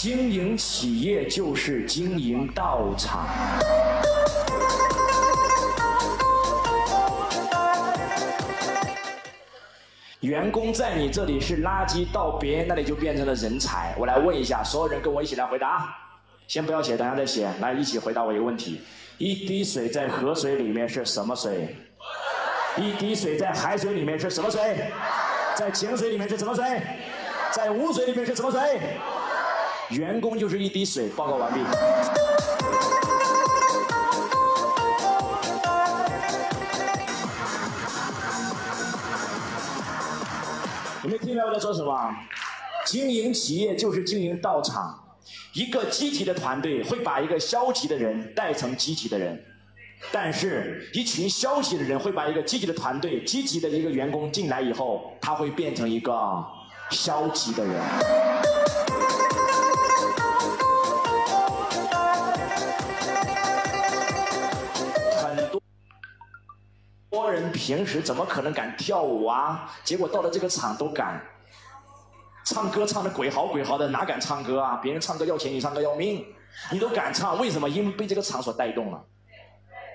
经营企业就是经营道场。员工在你这里是垃圾，到别人那里就变成了人才。我来问一下，所有人跟我一起来回答。先不要写，等下再写。来，一起回答我一个问题：一滴水在河水里面是什么水？一滴水在海水里面是什么水？在井水里面是什么水？在污水里面是什么水？员工就是一滴水。报告完毕。你们听明白我在说什么？经营企业就是经营道场。一个积极的团队会把一个消极的人带成积极的人，但是，一群消极的人会把一个积极的团队、积极的一个员工进来以后，他会变成一个消极的人。人平时怎么可能敢跳舞啊？结果到了这个场都敢。唱歌唱的鬼嚎鬼嚎的，哪敢唱歌啊？别人唱歌要钱，你唱歌要命，你都敢唱，为什么？因为被这个场所带动了，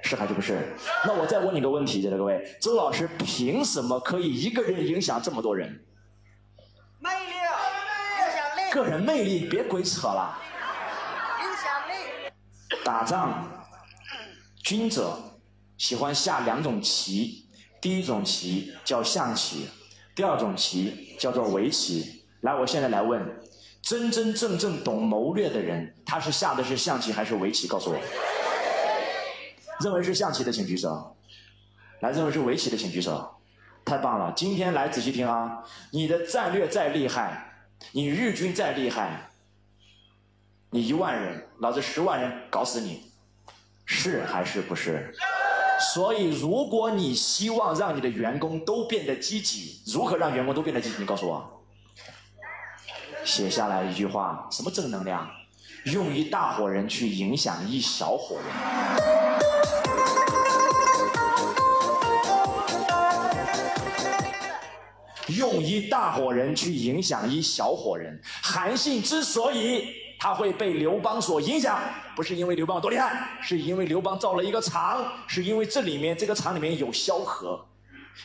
是还是不是？那我再问你个问题，在座各位，周老师凭什么可以一个人影响这么多人？魅力，影响力，个人魅力，别鬼扯了。影响力。打仗，军者喜欢下两种棋，第一种棋叫象棋，第二种棋叫做围棋。来，我现在来问，真真正正懂谋略的人，他是下的是象棋还是围棋？告诉我。认为是象棋的请举手。来，认为是围棋的请举手。太棒了，今天来仔细听啊！你的战略再厉害，你日军再厉害，你一万人，老子十万人搞死你，是还是不是？所以，如果你希望让你的员工都变得积极，如何让员工都变得积极？你告诉我。写下来一句话，什么正能量？用一大伙人去影响一小伙人。用一大伙人去影响一小伙人。韩信之所以他会被刘邦所影响，不是因为刘邦多厉害，是因为刘邦造了一个厂，是因为这里面这个厂里面有萧何，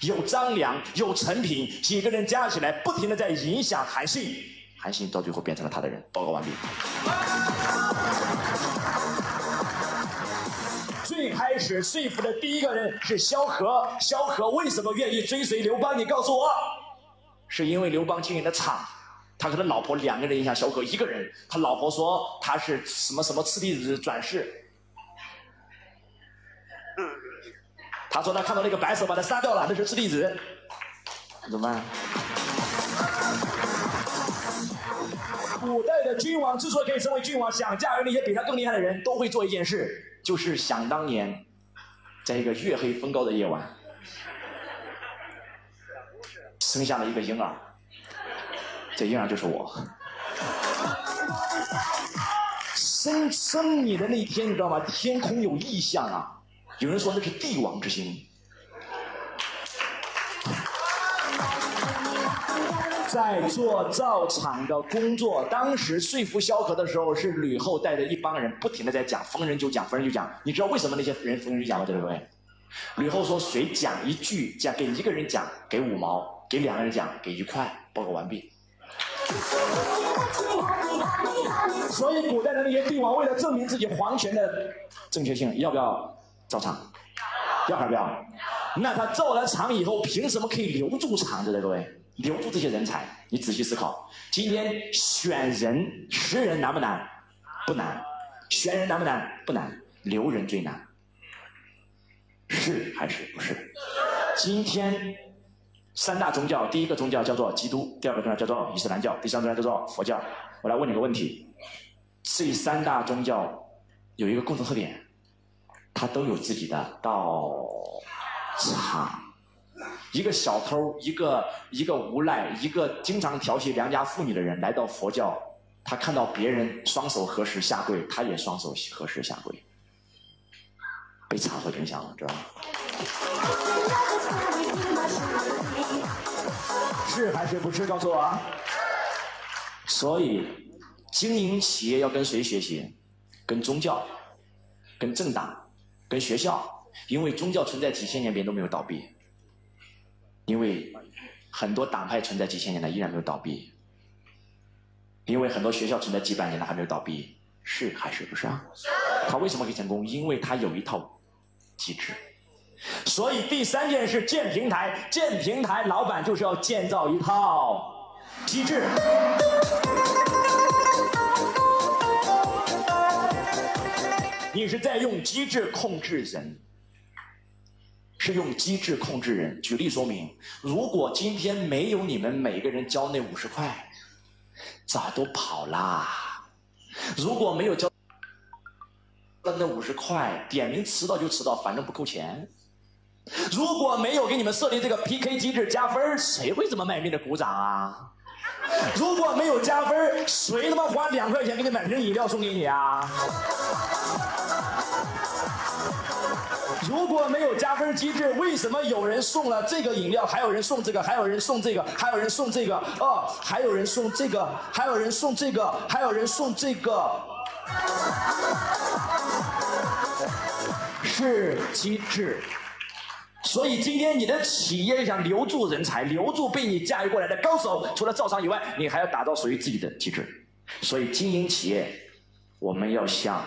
有张良，有陈平，几个人加起来，不停的在影响韩信。韩信到最后变成了他的人。报告完毕。最开始说服的第一个人是萧何。萧何为什么愿意追随刘邦？你告诉我。是因为刘邦经营的厂，他和他老婆两个人影响小狗一个人。他老婆说他是什么什么赤弟子转世。他说他看到那个白手把他杀掉了，那是赤弟子。怎么办？古代的君王之所以可以成为君王，想嫁给那些比他更厉害的人，都会做一件事，就是想当年，在一个月黑风高的夜晚，生下了一个婴儿，这婴儿就是我。生生你的那天，你知道吗？天空有异象啊，有人说那是帝王之星。在做造厂的工作，当时说服萧何的时候，是吕后带着一帮人不停的在讲，逢人就讲，逢人就讲。你知道为什么那些人逢人就讲吗？对不对？吕后说，谁讲一句，讲给一个人讲给五毛，给两个人讲给一块。报告完毕。所以古代的那些帝王为了证明自己皇权的正确性，要不要造厂？要还不要？那他造了厂以后，凭什么可以留住厂子的各位？留住这些人才，你仔细思考。今天选人、识人难不难？不难。选人难不难？不难。留人最难。是还是不是？今天三大宗教，第一个宗教叫做基督，第二个宗教叫做伊斯兰教，第三个宗教叫做佛教。我来问你个问题：这三大宗教有一个共同特点，它都有自己的道场。一个小偷，一个一个无赖，一个经常调戏良家妇女的人，来到佛教，他看到别人双手合十下跪，他也双手合十下跪，被场合影响了，知道吗？是还是不是？告诉我。所以，经营企业要跟谁学习？跟宗教、跟政党、跟学校。因为宗教存在几千年，别人都没有倒闭。因为很多党派存在几千年了，依然没有倒闭。因为很多学校存在几百年了，还没有倒闭，是还是不是啊？他为什么可以成功？因为他有一套机制。所以第三件事，建平台，建平台，老板就是要建造一套机制。你是在用机制控制人，是用机制控制人。举例说明，如果今天没有你们每个人交那五十块，早都跑啦。如果没有交那五十块，点名迟到就迟到，反正不扣钱。如果没有给你们设立这个 PK 机制加分，谁会这么卖命的鼓掌啊？如果没有加分，谁他妈花两块钱给你买瓶饮料送给你啊？如果没有加分机制，为什么有人送了这个饮料，还有人送这个，还有人送这个，还有人送这个？哦，还有人送这个，还有人送这个，还有人送这个，是机制。所以今天你的企业想留住人才，留住被你驾驭过来的高手，除了招商以外，你还要打造属于自己的机制。所以经营企业，我们要向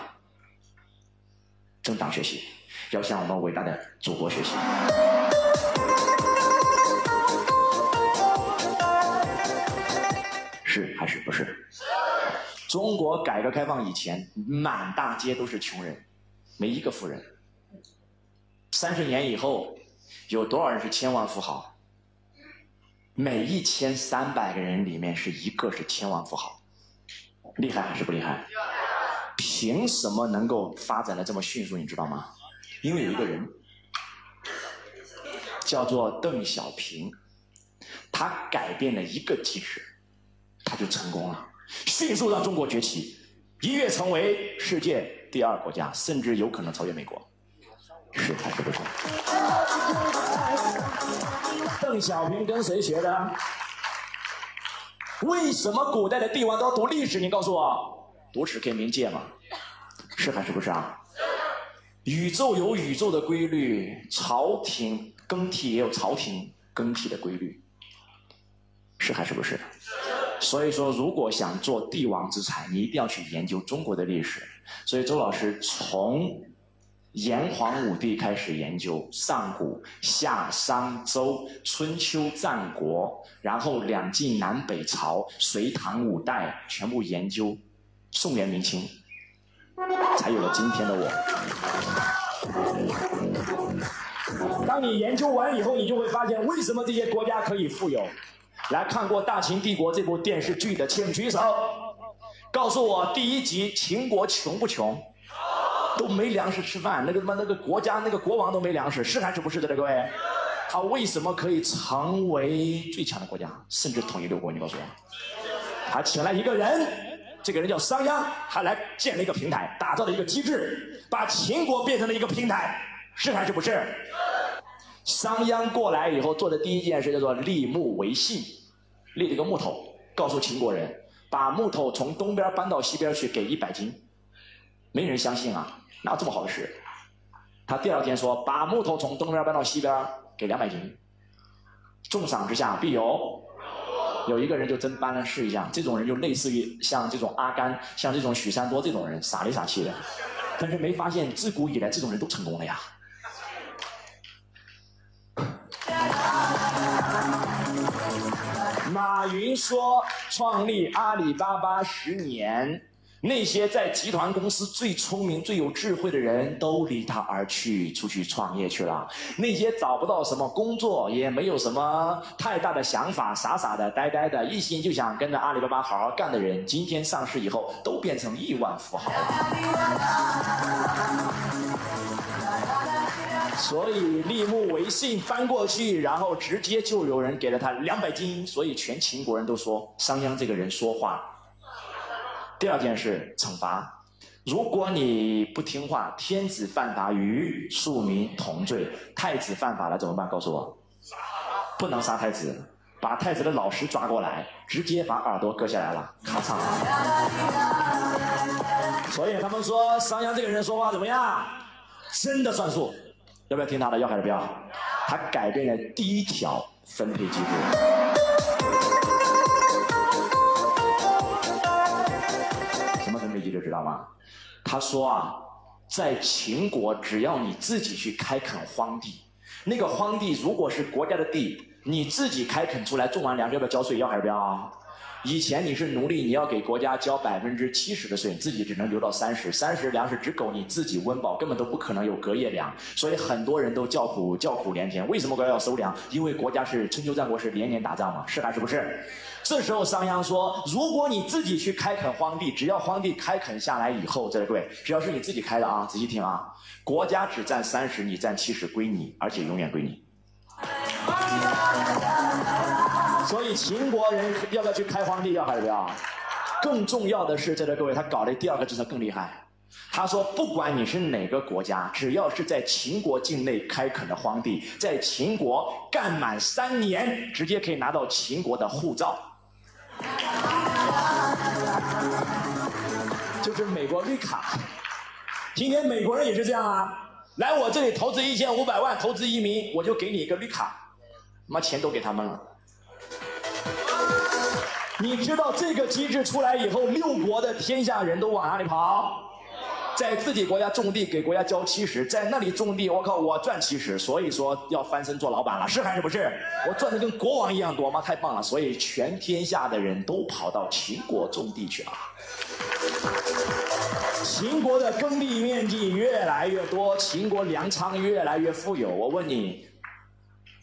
政党学习，要向我们伟大的祖国学习。是还是不是？中国改革开放以前，满大街都是穷人，没一个富人。三十年以后。有多少人是千万富豪？每一千三百个人里面是一个是千万富豪，厉害还是不厉害？凭什么能够发展的这么迅速？你知道吗？因为有一个人叫做邓小平，他改变了一个机制，他就成功了，迅速让中国崛起，一跃成为世界第二国家，甚至有可能超越美国。是还是不是？邓小平跟谁学的？为什么古代的帝王都要读历史？你告诉我，读史可以明鉴吗？是还是不是啊？宇宙有宇宙的规律，朝廷更替也有朝廷更替的规律，是还是不是？所以说，如果想做帝王之才，你一定要去研究中国的历史。所以，周老师从。炎黄武帝开始研究上古、夏、商、周、春秋、战国，然后两晋、南北朝、隋唐五代，全部研究，宋元明清，才有了今天的我。当你研究完以后，你就会发现，为什么这些国家可以富有？来看过《大秦帝国》这部电视剧的，请举手，告诉我第一集秦国穷不穷？都没粮食吃饭，那个他妈那个国家那个国王都没粮食，是还是不是的呢？各位，他为什么可以成为最强的国家，甚至统一六国？你告诉我，他请来一个人，这个人叫商鞅，他来建了一个平台，打造了一个机制，把秦国变成了一个平台，是还是不是？商鞅过来以后做的第一件事叫做立木为信，立了个木头，告诉秦国人，把木头从东边搬到西边去，给一百斤，没人相信啊。哪有这么好的事？他第二天说：“把木头从东边搬到西边，给两百斤。重赏之下必有。”有一个人就真搬了试一下，这种人就类似于像这种阿甘、像这种许三多这种人，傻里傻气的。但是没发现，自古以来这种人都成功了呀。马云说：“创立阿里巴巴十年。”那些在集团公司最聪明、最有智慧的人都离他而去，出去创业去了。那些找不到什么工作，也没有什么太大的想法、傻傻的、呆呆的，一心就想跟着阿里巴巴好好干的人，今天上市以后都变成亿万富豪了。所以立木为信翻过去，然后直接就有人给了他两百斤。所以全秦国人都说商鞅这个人说话。第二件事，惩罚。如果你不听话，天子犯法与庶民同罪，太子犯法了怎么办？告诉我。不能杀太子，把太子的老师抓过来，直接把耳朵割下来了，咔嚓。所以他们说商鞅这个人说话怎么样？真的算数，要不要听他的？要还是不要？他改变了第一条分配机制。就知道吗？他说啊，在秦国，只要你自己去开垦荒地，那个荒地如果是国家的地，你自己开垦出来种完粮，要不要交税？要还是不要？以前你是奴隶，你要给国家交百分之七十的税，自己只能留到三十，三十粮食只够你自己温饱，根本都不可能有隔夜粮。所以很多人都叫苦叫苦连天。为什么国家要收粮？因为国家是春秋战国是连年打仗嘛，是还是不是？这时候商鞅说：如果你自己去开垦荒地，只要荒地开垦下来以后，这位各位，只要是你自己开的啊，仔细听啊，国家只占三十，你占七十，归你，而且永远归你。所以秦国人要不要去开荒地？要还是不要？更重要的是，在这各位，他搞的第二个政策更厉害。他说，不管你是哪个国家，只要是在秦国境内开垦的荒地，在秦国干满三年，直接可以拿到秦国的护照，就是美国绿卡。今天美国人也是这样啊，来我这里投资一千五百万，投资移民，我就给你一个绿卡，妈钱都给他们了。你知道这个机制出来以后，六国的天下人都往哪里跑？在自己国家种地，给国家交七十，在那里种地，我靠，我赚七十，所以说要翻身做老板了，是还是不是？我赚的跟国王一样多吗？太棒了！所以全天下的人都跑到秦国种地去了。秦国的耕地面积越来越多，秦国粮仓越来越富有。我问你，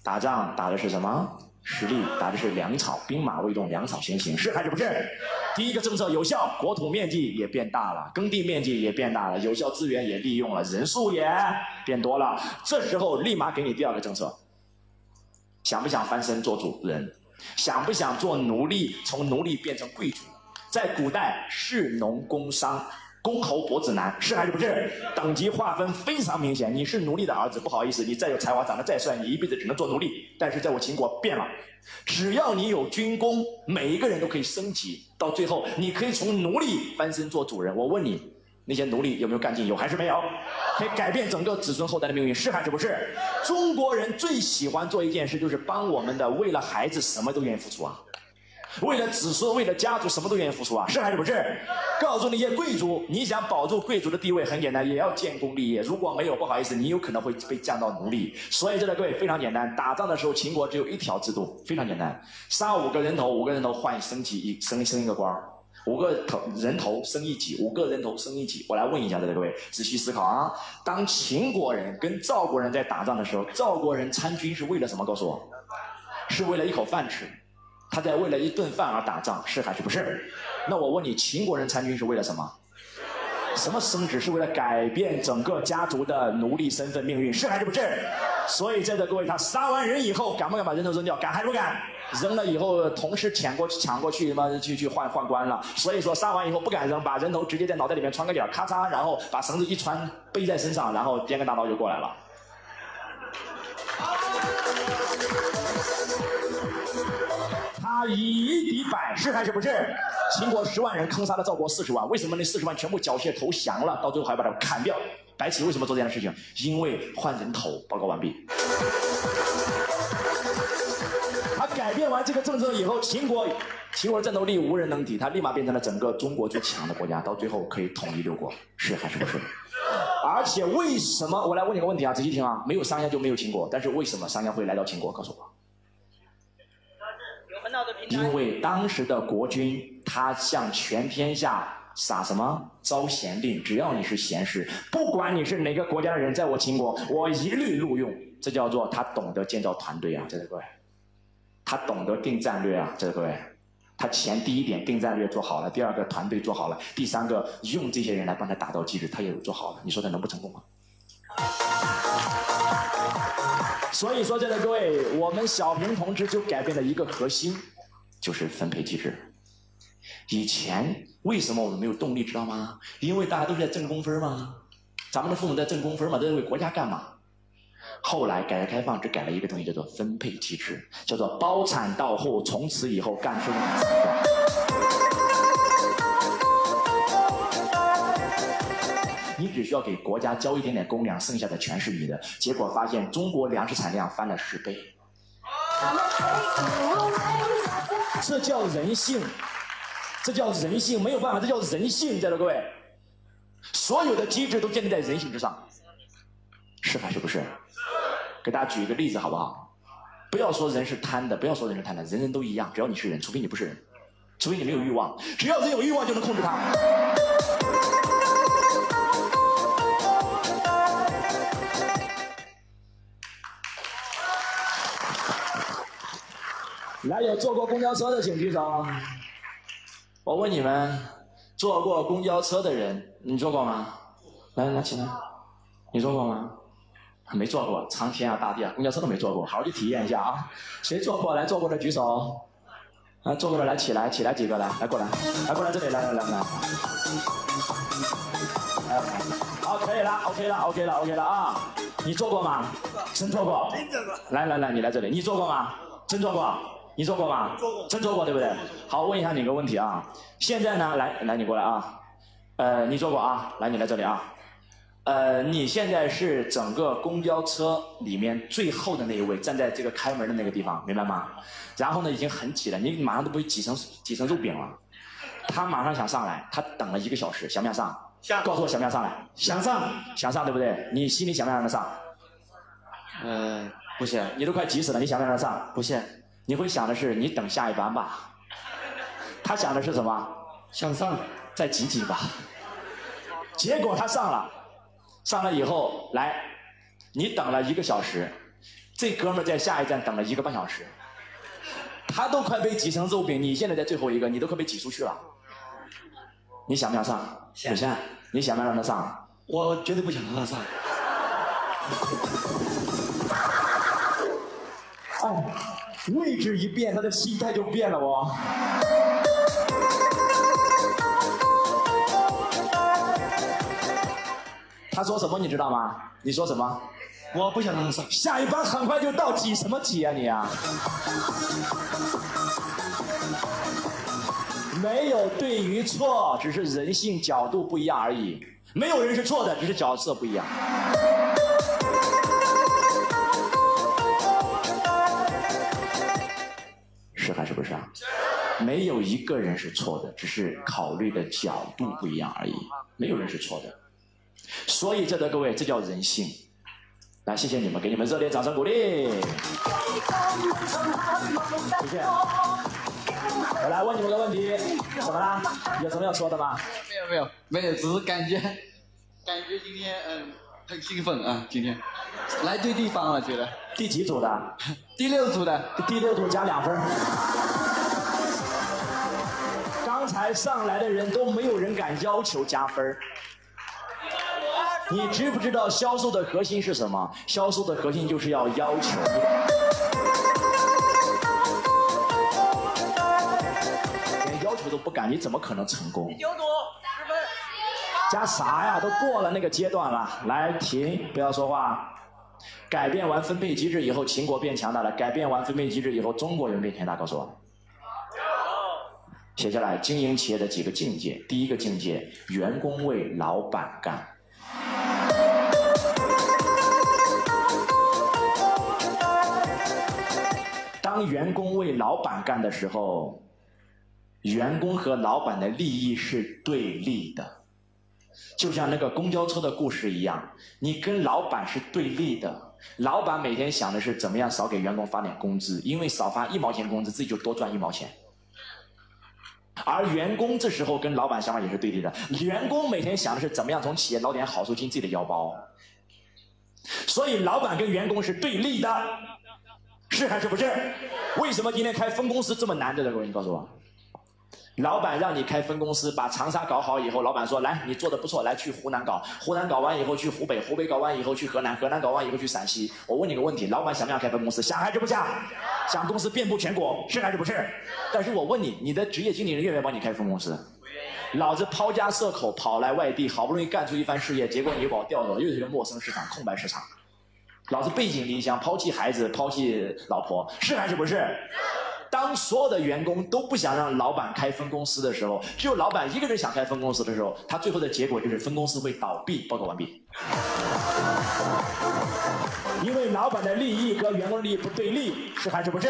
打仗打的是什么？实力打的是粮草，兵马未动，粮草先行，是还是不是？第一个政策有效，国土面积也变大了，耕地面积也变大了，有效资源也利用了，人数也变多了。这时候立马给你第二个政策，想不想翻身做主人？想不想做奴隶？从奴隶变成贵族？在古代，士农工商。公侯伯子男是还是不是？等级划分非常明显。你是奴隶的儿子，不好意思，你再有才华，长得再帅，你一辈子只能做奴隶。但是在我秦国变了，只要你有军功，每一个人都可以升级，到最后你可以从奴隶翻身做主人。我问你，那些奴隶有没有干劲？有还是没有？可以改变整个子孙后代的命运，是还是不是？中国人最喜欢做一件事，就是帮我们的，为了孩子什么都愿意付出啊。为了子孙，为了家族，什么都愿意付出啊，是还是不是？告诉那些贵族，你想保住贵族的地位，很简单，也要建功立业。如果没有，不好意思，你有可能会被降到奴隶。所以，这个各位非常简单，打仗的时候，秦国只有一条制度，非常简单，杀五个人头，五个人头换升级一升升一个官五个头人头升一级，五个人头升一级。我来问一下，这个各位仔细思考啊，当秦国人跟赵国人在打仗的时候，赵国人参军是为了什么？告诉我，是为了一口饭吃。他在为了一顿饭而打仗，是还是不是？那我问你，秦国人参军是为了什么？什么升职？是为了改变整个家族的奴隶身份命运，是还是不是？所以在座各位，他杀完人以后，敢不敢把人头扔掉？敢还是不敢？扔了以后，同时抢过去，抢过去，妈去去换换官了。所以说，杀完以后不敢扔，把人头直接在脑袋里面穿个点咔嚓，然后把绳子一穿，背在身上，然后掂个大刀就过来了。以一敌百，是还是不是？秦国十万人坑杀了赵国四十万，为什么那四十万全部缴械投降了？到最后还把他砍掉。白起为什么做这样的事情？因为换人头。报告完毕。他改变完这个政策以后，秦国秦国战斗力无人能敌，他立马变成了整个中国最强的国家，到最后可以统一六国，是还是不是？而且为什么？我来问你个问题啊，仔细听啊，没有商鞅就没有秦国，但是为什么商鞅会来到秦国？告诉我。因为当时的国君，他向全天下撒什么招贤令？只要你是贤士，不管你是哪个国家的人，在我秦国，我一律录用。这叫做他懂得建造团队啊，在座各位，他懂得定战略啊，在座各位，他前第一点定战略做好了，第二个团队做好了，第三个用这些人来帮他打造机制，他也做好了。你说他能不成功吗？所以说，在座各位，我们小平同志就改变了一个核心。就是分配机制。以前为什么我们没有动力，知道吗？因为大家都是在挣工分嘛，咱们的父母在挣工分嘛，都在为国家干嘛？后来改革开放只改了一个东西，叫做分配机制，叫做包产到户，从此以后干生意。你只需要给国家交一点点公粮，剩下的全是你的。结果发现中国粮食产量翻了十倍，这叫人性，这叫人性，没有办法，这叫人性，在座各位，所有的机制都建立在人性之上，是还是不是？给大家举一个例子好不好？不要说人是贪的，不要说人是贪的，人人都一样，只要你是人，除非你不是人，除非你没有欲望，只要人有欲望就能控制他。来，有坐过公交车的请举手。我问你们，坐过公交车的人，你坐过吗？来，来起来，你坐过吗？没坐过，苍天啊大地啊，公交车都没坐过，好好去体验一下啊！谁坐过来坐过的举手。啊，坐过的来起来，起来几个来，来过来，来过来这里来来来来。好，可以了，OK 了，OK 了，OK 了啊！你坐过吗？真坐过。真坐过。来来来，你来这里，你坐过吗？真坐过。你坐过吗？做过。真坐过对不对？好，问一下你个问题啊。现在呢，来来你过来啊。呃，你坐过啊？来，你来这里啊。呃，你现在是整个公交车里面最后的那一位，站在这个开门的那个地方，明白吗？然后呢，已经很挤了，你马上都被挤成挤成肉饼了。他马上想上来，他等了一个小时，想不想上？想。告诉我想不想上来？想上，想上对不对？你心里想不想让他上？呃，不想。你都快急死了，你想不想让他上？不想。你会想的是你等下一班吧？他想的是什么？想上，再挤挤吧。结果他上了。上了以后，来，你等了一个小时，这哥们在下一站等了一个半小时，他都快被挤成肉饼，你现在在最后一个，你都快被挤出去了。你想不想上？想。想。你想不想让他上？我绝对不想让他上。哎，位置一变，他的心态就变了哦。他说什么你知道吗？你说什么？我不想让他上。下一班很快就到，挤什么挤啊你啊？没有对与错，只是人性角度不一样而已。没有人是错的，只是角色不一样。是不是啊？没有一个人是错的，只是考虑的角度不一样而已。没有人是错的。所以，这的各位，这叫人性。来，谢谢你们，给你们热烈掌声鼓励。谢谢。我来问你们个问题，怎么啦？有什么要说的吗？没有没有没有，只是感觉，感觉今天嗯很兴奋啊，今天 来对地方了，觉得。第几组的？第六组的。第六组加两分。刚才上来的人都没有人敢要求加分。你知不知道销售的核心是什么？销售的核心就是要要求。连要求都不敢，你怎么可能成功？九组十分。加啥呀？都过了那个阶段了。来，停，不要说话。改变完分配机制以后，秦国变强大了。改变完分配机制以后，中国人变强大。告诉我。写下来，经营企业的几个境界。第一个境界，员工为老板干。当员工为老板干的时候，员工和老板的利益是对立的，就像那个公交车的故事一样，你跟老板是对立的。老板每天想的是怎么样少给员工发点工资，因为少发一毛钱工资，自己就多赚一毛钱。而员工这时候跟老板想法也是对立的，员工每天想的是怎么样从企业捞点好处进自己的腰包，所以老板跟员工是对立的，是还是不是？为什么今天开分公司这么难的？各位，你告诉我。老板让你开分公司，把长沙搞好以后，老板说：“来，你做的不错，来去湖南搞。湖南搞完以后去湖北，湖北搞完以后去河南，河南搞完以后去陕西。”我问你个问题：老板想不想开分公司？想还是不想？想公司遍布全国，是还是不是？但是我问你，你的职业经理人愿不愿意帮你开分公司？老子抛家舍口跑来外地，好不容易干出一番事业，结果你又把我调走，又是一个陌生市场、空白市场。老子背井离乡，抛弃孩子，抛弃老婆，是还是不是？当所有的员工都不想让老板开分公司的时候，只有老板一个人想开分公司的时候，他最后的结果就是分公司会倒闭。报告完毕。因为老板的利益和员工的利益不对立，是还是不是？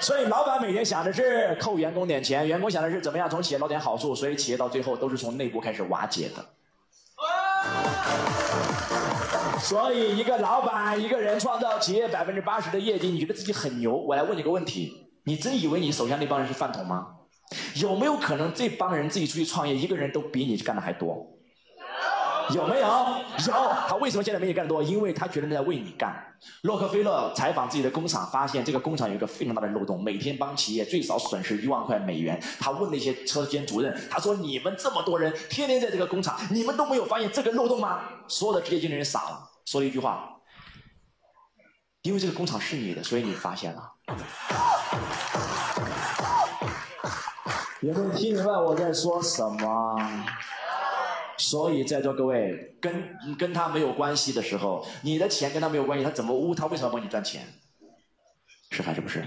所以老板每天想的是扣员工点钱，员工想的是怎么样从企业捞点好处，所以企业到最后都是从内部开始瓦解的。所以一个老板一个人创造企业百分之八十的业绩，你觉得自己很牛？我来问你个问题：你真以为你手下那帮人是饭桶吗？有没有可能这帮人自己出去创业，一个人都比你干的还多？有没有？有。他为什么现在没你干得多？因为他觉得在为你干。洛克菲勒采访自己的工厂，发现这个工厂有一个非常大的漏洞，每天帮企业最少损失一万块美元。他问那些车间主任，他说：“你们这么多人，天天在这个工厂，你们都没有发现这个漏洞吗？”所有的职业经理人傻了，说了一句话：“因为这个工厂是你的，所以你发现了。”有没有听明白我在说什么？所以在座各位，跟跟他没有关系的时候，你的钱跟他没有关系，他怎么污？他为什么帮你赚钱？是还是不是？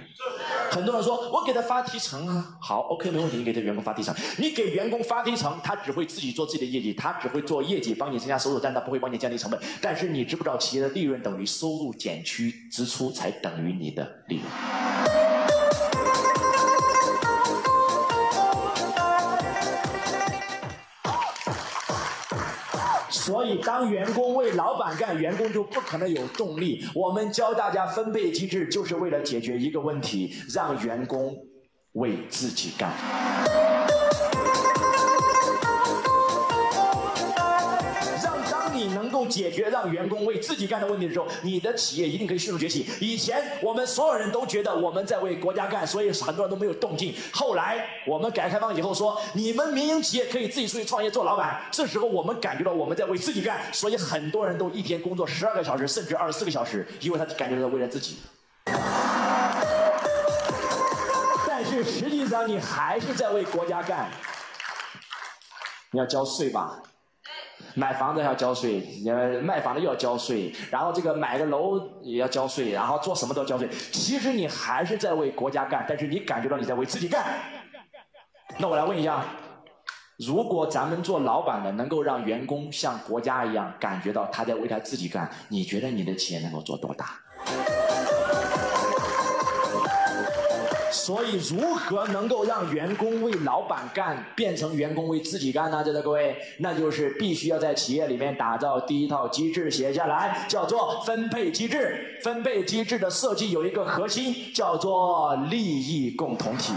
很多人说我给他发提成啊，好，OK，没问题，你给他员工发提成。你给员工发提成，他只会自己做自己的业绩，他只会做业绩，帮你增加收入，但他不会帮你降低成本。但是你知不知道，企业的利润等于收入减去支出，才等于你的利润。所以，当员工为老板干，员工就不可能有动力。我们教大家分配机制，就是为了解决一个问题：让员工为自己干。你能够解决让员工为自己干的问题的时候，你的企业一定可以迅速崛起。以前我们所有人都觉得我们在为国家干，所以很多人都没有动静。后来我们改革开放以后说，你们民营企业可以自己出去创业做老板。这时候我们感觉到我们在为自己干，所以很多人都一天工作十二个小时，甚至二十四个小时，因为他感觉到为了自己。但是实际上你还是在为国家干。你要交税吧？买房子要交税，呃，卖房子又要交税，然后这个买个楼也要交税，然后做什么都要交税。其实你还是在为国家干，但是你感觉到你在为自己干。那我来问一下，如果咱们做老板的能够让员工像国家一样感觉到他在为他自己干，你觉得你的企业能够做多大？所以，如何能够让员工为老板干，变成员工为自己干呢？在座各位，那就是必须要在企业里面打造第一套机制，写下来，叫做分配机制。分配机制的设计有一个核心，叫做利益共同体。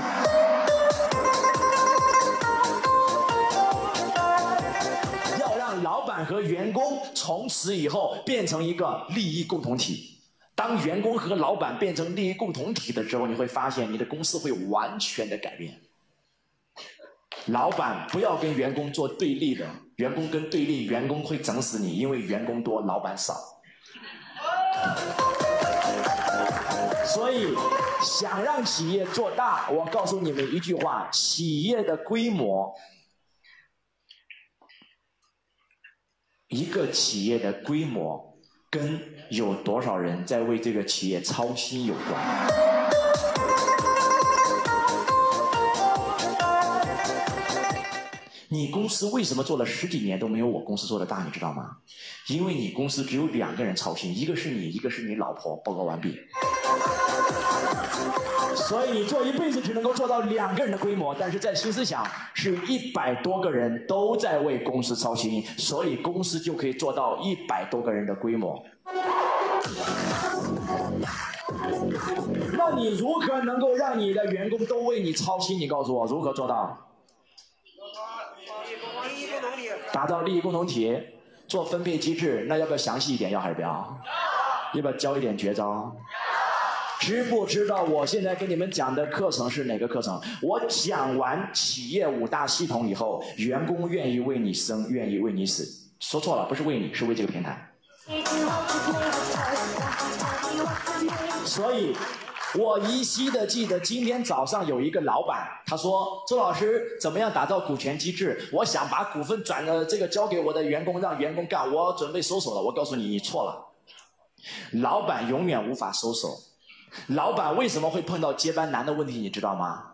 要让老板和员工从此以后变成一个利益共同体。当员工和老板变成利益共同体的时候，你会发现你的公司会完全的改变。老板不要跟员工做对立的，员工跟对立，员工会整死你，因为员工多，老板少。所以，想让企业做大，我告诉你们一句话：企业的规模，一个企业的规模跟。有多少人在为这个企业操心有关？你公司为什么做了十几年都没有我公司做的大？你知道吗？因为你公司只有两个人操心，一个是你，一个是你老婆。报告完毕。所以你做一辈子只能够做到两个人的规模，但是在新思想是一百多个人都在为公司操心，所以公司就可以做到一百多个人的规模。那你如何能够让你的员工都为你操心？你告诉我如何做到？打造利益共同体，做分配机制，那要不要详细一点？要还是不要？要不要教一点绝招？知不知道我现在给你们讲的课程是哪个课程？我讲完企业五大系统以后，员工愿意为你生，愿意为你死。说错了，不是为你，是为这个平台。所以，我依稀的记得今天早上有一个老板，他说：“周老师，怎么样打造股权机制？我想把股份转了，这个交给我的员工，让员工干。我准备收手了。”我告诉你，你错了。老板永远无法收手。老板为什么会碰到接班难的问题？你知道吗？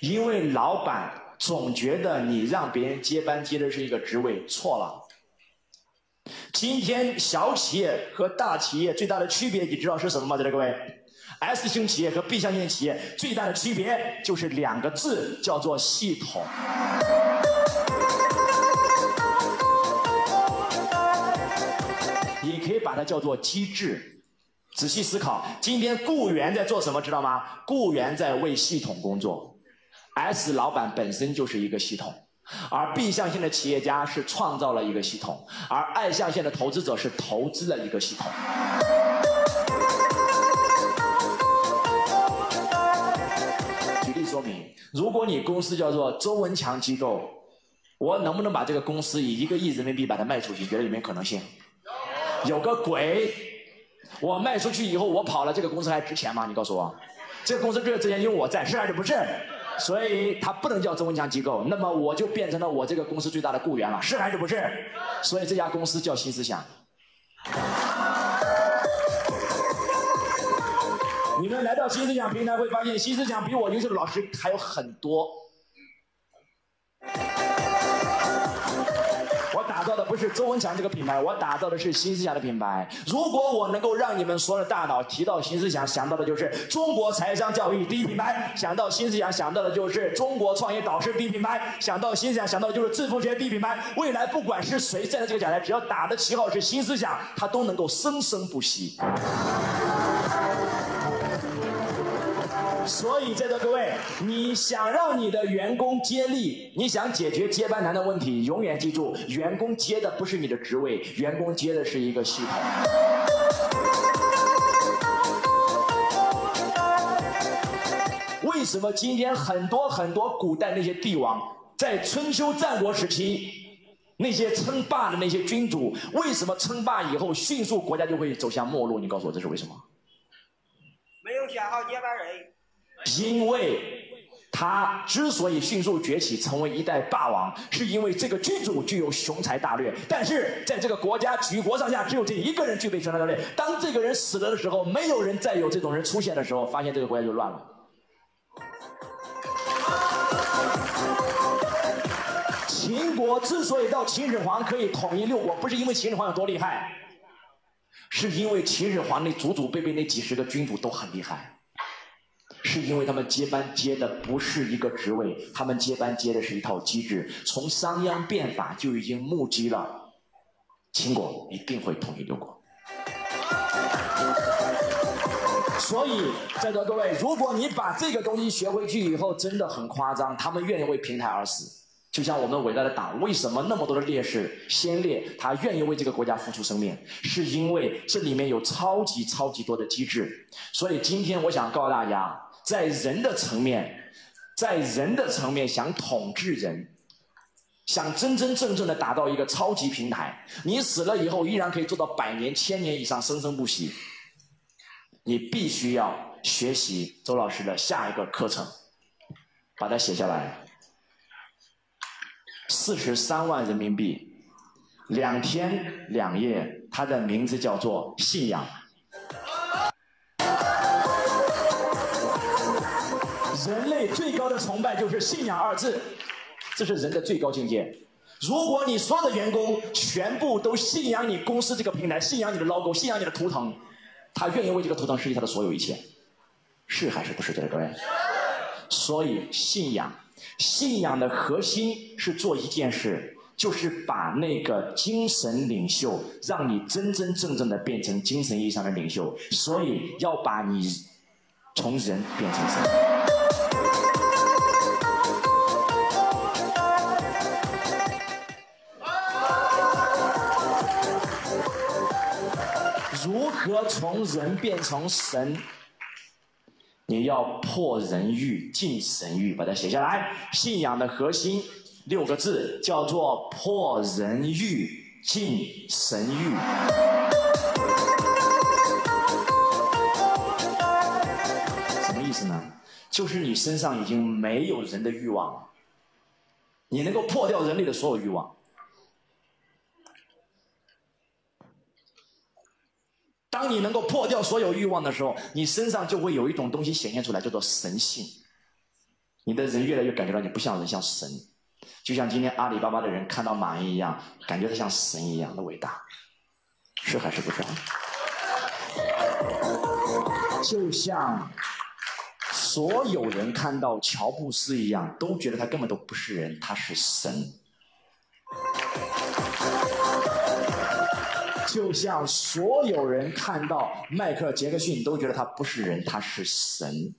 因为老板总觉得你让别人接班接的是一个职位，错了。今天小企业和大企业最大的区别，你知道是什么吗？在座各位，S 型企业和 B 象限企业最大的区别就是两个字，叫做系统。你可以把它叫做机制。仔细思考，今天雇员在做什么？知道吗？雇员在为系统工作。S 老板本身就是一个系统，而 B 象限的企业家是创造了一个系统，而 I 象限的投资者是投资了一个系统。举例说明，如果你公司叫做周文强机构，我能不能把这个公司以一个亿人民币把它卖出去？觉得有没有可能性？有个鬼！我卖出去以后，我跑了，这个公司还值钱吗？你告诉我，这个公司这个值钱因为我在，是还是不是？所以它不能叫周文强机构，那么我就变成了我这个公司最大的雇员了，是还是不是？所以这家公司叫新思想。你们来到新思想平台会发现，新思想比我优秀的老师还有很多。不是周文强这个品牌，我打造的是新思想的品牌。如果我能够让你们所有的大脑提到新思想，想到的就是中国财商教育第一品牌；想到新思想，想到的就是中国创业导师第一品牌；想到新思想，想到的就是致富学第一品牌。未来不管是谁站在这个讲台，只要打的旗号是新思想，他都能够生生不息。所以，在座各位，你想让你的员工接力，你想解决接班难的问题，永远记住，员工接的不是你的职位，员工接的是一个系统。为什么今天很多很多古代那些帝王，在春秋战国时期，那些称霸的那些君主，为什么称霸以后迅速国家就会走向没落？你告诉我，这是为什么？没有选好接班人。因为他之所以迅速崛起，成为一代霸王，是因为这个君主具有雄才大略。但是在这个国家举国上下，只有这一个人具备雄才大略。当这个人死了的时候，没有人再有这种人出现的时候，发现这个国家就乱了。秦国之所以到秦始皇可以统一六国，不是因为秦始皇有多厉害，是因为秦始皇那祖祖辈辈那几十个君主都很厉害。是因为他们接班接的不是一个职位，他们接班接的是一套机制。从商鞅变法就已经目击了，秦国一定会统一六国。所以，在座各位，如果你把这个东西学回去以后，真的很夸张。他们愿意为平台而死，就像我们伟大的党，为什么那么多的烈士先烈，他愿意为这个国家付出生命，是因为这里面有超级超级多的机制。所以今天我想告诉大家。在人的层面，在人的层面想统治人，想真真正正的打造一个超级平台，你死了以后依然可以做到百年、千年以上生生不息。你必须要学习周老师的下一个课程，把它写下来。四十三万人民币，两天两夜，它的名字叫做信仰。人类最高的崇拜就是信仰二字，这是人的最高境界。如果你所有的员工全部都信仰你公司这个平台，信仰你的 logo，信仰你的图腾，他愿意为这个图腾失去他的所有一切，是还是不是？各位，所以信仰，信仰的核心是做一件事，就是把那个精神领袖，让你真真正正的变成精神意义上的领袖。所以要把你从人变成神。和从人变成神？你要破人欲，进神欲，把它写下来。信仰的核心六个字叫做破人欲，进神欲。什么意思呢？就是你身上已经没有人的欲望了，你能够破掉人类的所有欲望。当你能够破掉所有欲望的时候，你身上就会有一种东西显现出来，叫做神性。你的人越来越感觉到你不像人，像神。就像今天阿里巴巴的人看到马云一样，感觉他像神一样的伟大，是还是不是？就像所有人看到乔布斯一样，都觉得他根本都不是人，他是神。就像所有人看到迈克尔·杰克逊，都觉得他不是人，他是神。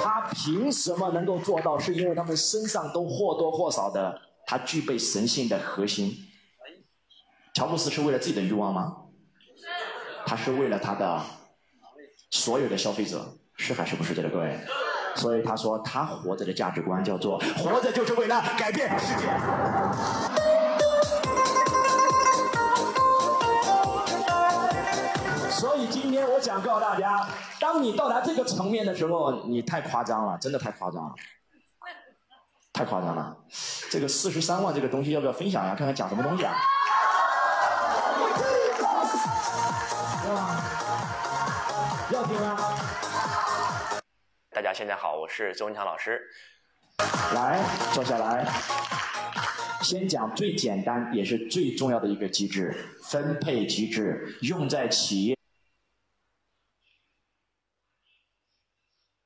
他凭什么能够做到？是因为他们身上都或多或少的，他具备神性的核心。乔布斯是为了自己的欲望吗？他是为了他的所有的消费者，是还是不是这个各位？所以他说，他活着的价值观叫做活着就是为了改变世界。所以今天我想告诉大家，当你到达这个层面的时候，你太夸张了，真的太夸张了，太夸张了。这个四十三万这个东西要不要分享呀？看看讲什么东西啊？要听吗！大家现在好，我是周文强老师。来，坐下来。先讲最简单也是最重要的一个机制——分配机制，用在企业。